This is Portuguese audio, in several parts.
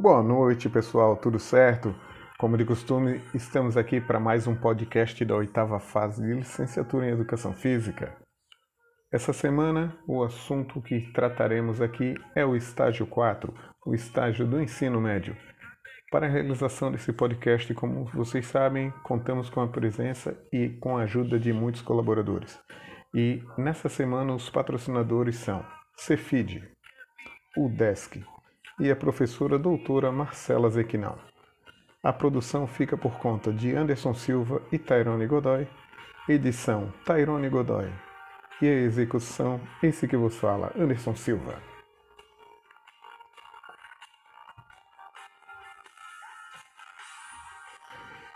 Boa noite, pessoal, tudo certo? Como de costume, estamos aqui para mais um podcast da oitava fase de licenciatura em Educação Física. Essa semana, o assunto que trataremos aqui é o estágio 4, o estágio do ensino médio. Para a realização desse podcast, como vocês sabem, contamos com a presença e com a ajuda de muitos colaboradores. E nessa semana, os patrocinadores são Cefid, UDESC e a professora doutora Marcela Zequinal. A produção fica por conta de Anderson Silva e Tairone Godoy, edição Tairone Godoy e a execução, esse que vos fala, Anderson Silva.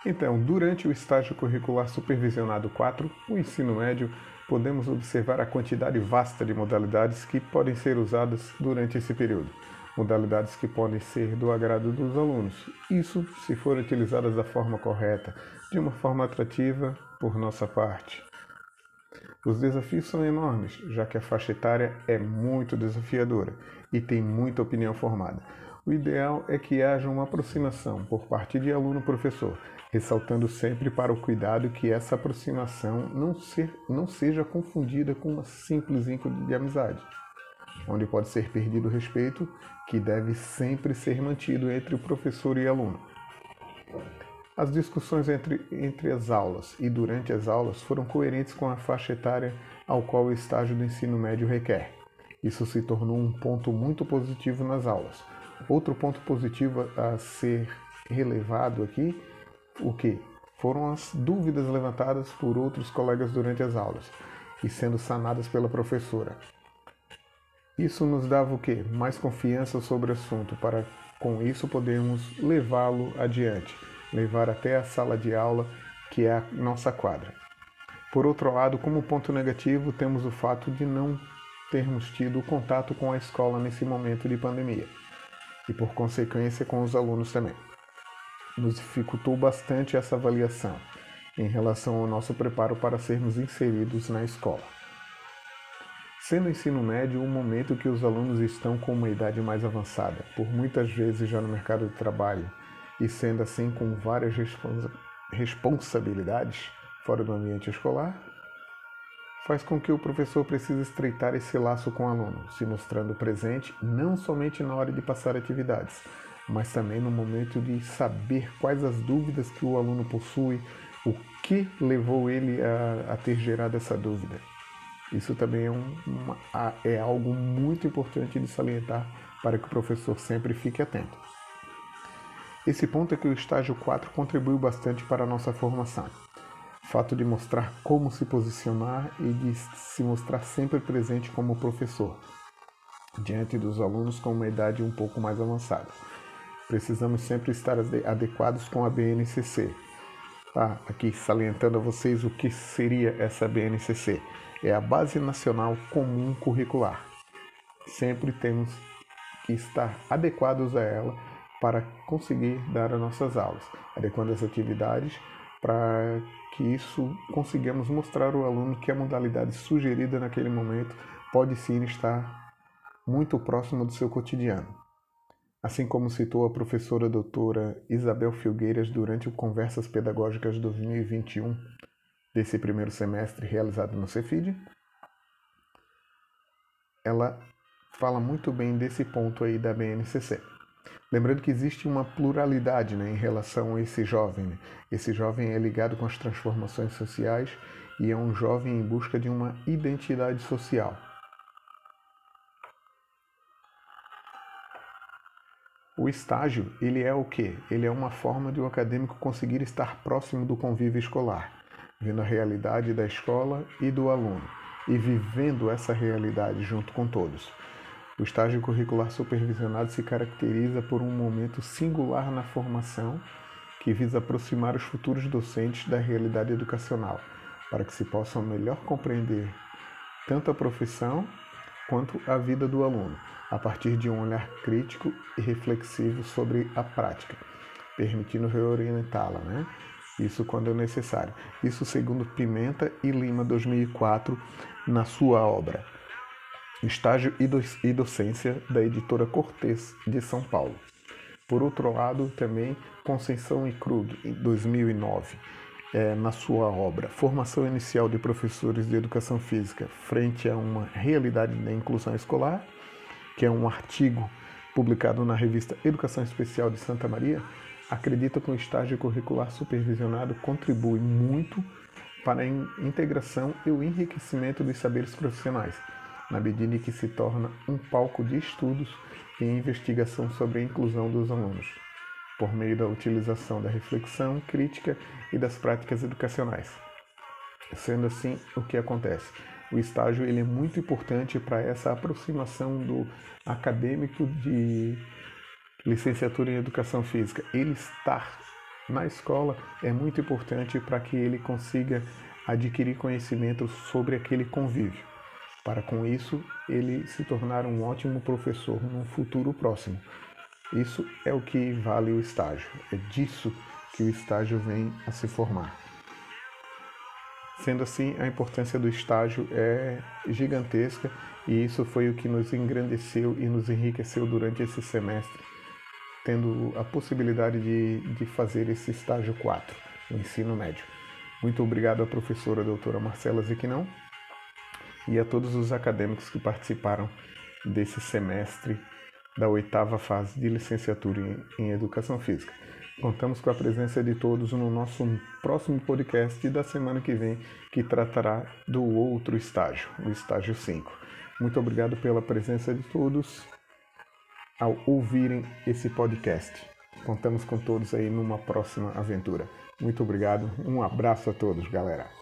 Então, durante o estágio curricular supervisionado 4, o ensino médio, podemos observar a quantidade vasta de modalidades que podem ser usadas durante esse período. Modalidades que podem ser do agrado dos alunos, isso se forem utilizadas da forma correta, de uma forma atrativa por nossa parte. Os desafios são enormes, já que a faixa etária é muito desafiadora e tem muita opinião formada. O ideal é que haja uma aproximação por parte de aluno-professor, ressaltando sempre para o cuidado que essa aproximação não, ser, não seja confundida com uma simples ínclito de amizade, onde pode ser perdido o respeito que deve sempre ser mantido entre o professor e aluno. As discussões entre, entre as aulas e durante as aulas foram coerentes com a faixa etária ao qual o estágio do ensino médio requer. Isso se tornou um ponto muito positivo nas aulas, Outro ponto positivo a ser relevado aqui, o que? Foram as dúvidas levantadas por outros colegas durante as aulas e sendo sanadas pela professora. Isso nos dava o que? Mais confiança sobre o assunto, para com isso podermos levá-lo adiante, levar até a sala de aula, que é a nossa quadra. Por outro lado, como ponto negativo, temos o fato de não termos tido contato com a escola nesse momento de pandemia e, por consequência, com os alunos também. Nos dificultou bastante essa avaliação em relação ao nosso preparo para sermos inseridos na escola. Sendo o ensino médio um momento que os alunos estão com uma idade mais avançada, por muitas vezes já no mercado de trabalho, e sendo assim com várias responsa responsabilidades fora do ambiente escolar, faz com que o professor precise estreitar esse laço com o aluno, se mostrando presente não somente na hora de passar atividades, mas também no momento de saber quais as dúvidas que o aluno possui, o que levou ele a, a ter gerado essa dúvida. Isso também é, um, uma, é algo muito importante de salientar para que o professor sempre fique atento. Esse ponto é que o estágio 4 contribuiu bastante para a nossa formação fato de mostrar como se posicionar e de se mostrar sempre presente como professor, diante dos alunos com uma idade um pouco mais avançada. Precisamos sempre estar adequados com a BNCC. Tá? Aqui salientando a vocês o que seria essa BNCC. É a Base Nacional Comum Curricular. Sempre temos que estar adequados a ela para conseguir dar as nossas aulas, adequando as atividades para que isso consigamos mostrar ao aluno que a modalidade sugerida naquele momento pode sim estar muito próxima do seu cotidiano. Assim como citou a professora doutora Isabel Filgueiras durante o Conversas Pedagógicas 2021 desse primeiro semestre realizado no Cefid, ela fala muito bem desse ponto aí da BNCC. Lembrando que existe uma pluralidade né, em relação a esse jovem. Né? Esse jovem é ligado com as transformações sociais e é um jovem em busca de uma identidade social. O estágio, ele é o quê? Ele é uma forma de o um acadêmico conseguir estar próximo do convívio escolar, vendo a realidade da escola e do aluno, e vivendo essa realidade junto com todos. O estágio curricular supervisionado se caracteriza por um momento singular na formação que visa aproximar os futuros docentes da realidade educacional, para que se possam melhor compreender tanto a profissão quanto a vida do aluno, a partir de um olhar crítico e reflexivo sobre a prática, permitindo reorientá-la, né? Isso quando é necessário. Isso segundo Pimenta e Lima 2004 na sua obra Estágio e Docência da editora Cortês de São Paulo. Por outro lado, também Conceição e Krug, em 2009, é, na sua obra Formação Inicial de Professores de Educação Física frente a uma realidade da inclusão escolar, que é um artigo publicado na revista Educação Especial de Santa Maria, acredita que o estágio curricular supervisionado contribui muito para a integração e o enriquecimento dos saberes profissionais, na medida em que se torna um palco de estudos e investigação sobre a inclusão dos alunos, por meio da utilização da reflexão crítica e das práticas educacionais. Sendo assim, o que acontece? O estágio ele é muito importante para essa aproximação do acadêmico de licenciatura em educação física. Ele estar na escola é muito importante para que ele consiga adquirir conhecimento sobre aquele convívio, para com isso ele se tornar um ótimo professor no futuro próximo. Isso é o que vale o estágio, é disso que o estágio vem a se formar. Sendo assim, a importância do estágio é gigantesca e isso foi o que nos engrandeceu e nos enriqueceu durante esse semestre, tendo a possibilidade de, de fazer esse estágio 4, no ensino médio. Muito obrigado à professora doutora Marcela Ziquinão e a todos os acadêmicos que participaram desse semestre da oitava fase de licenciatura em, em Educação Física. Contamos com a presença de todos no nosso próximo podcast da semana que vem, que tratará do outro estágio, o estágio 5. Muito obrigado pela presença de todos ao ouvirem esse podcast. Contamos com todos aí numa próxima aventura. Muito obrigado, um abraço a todos, galera.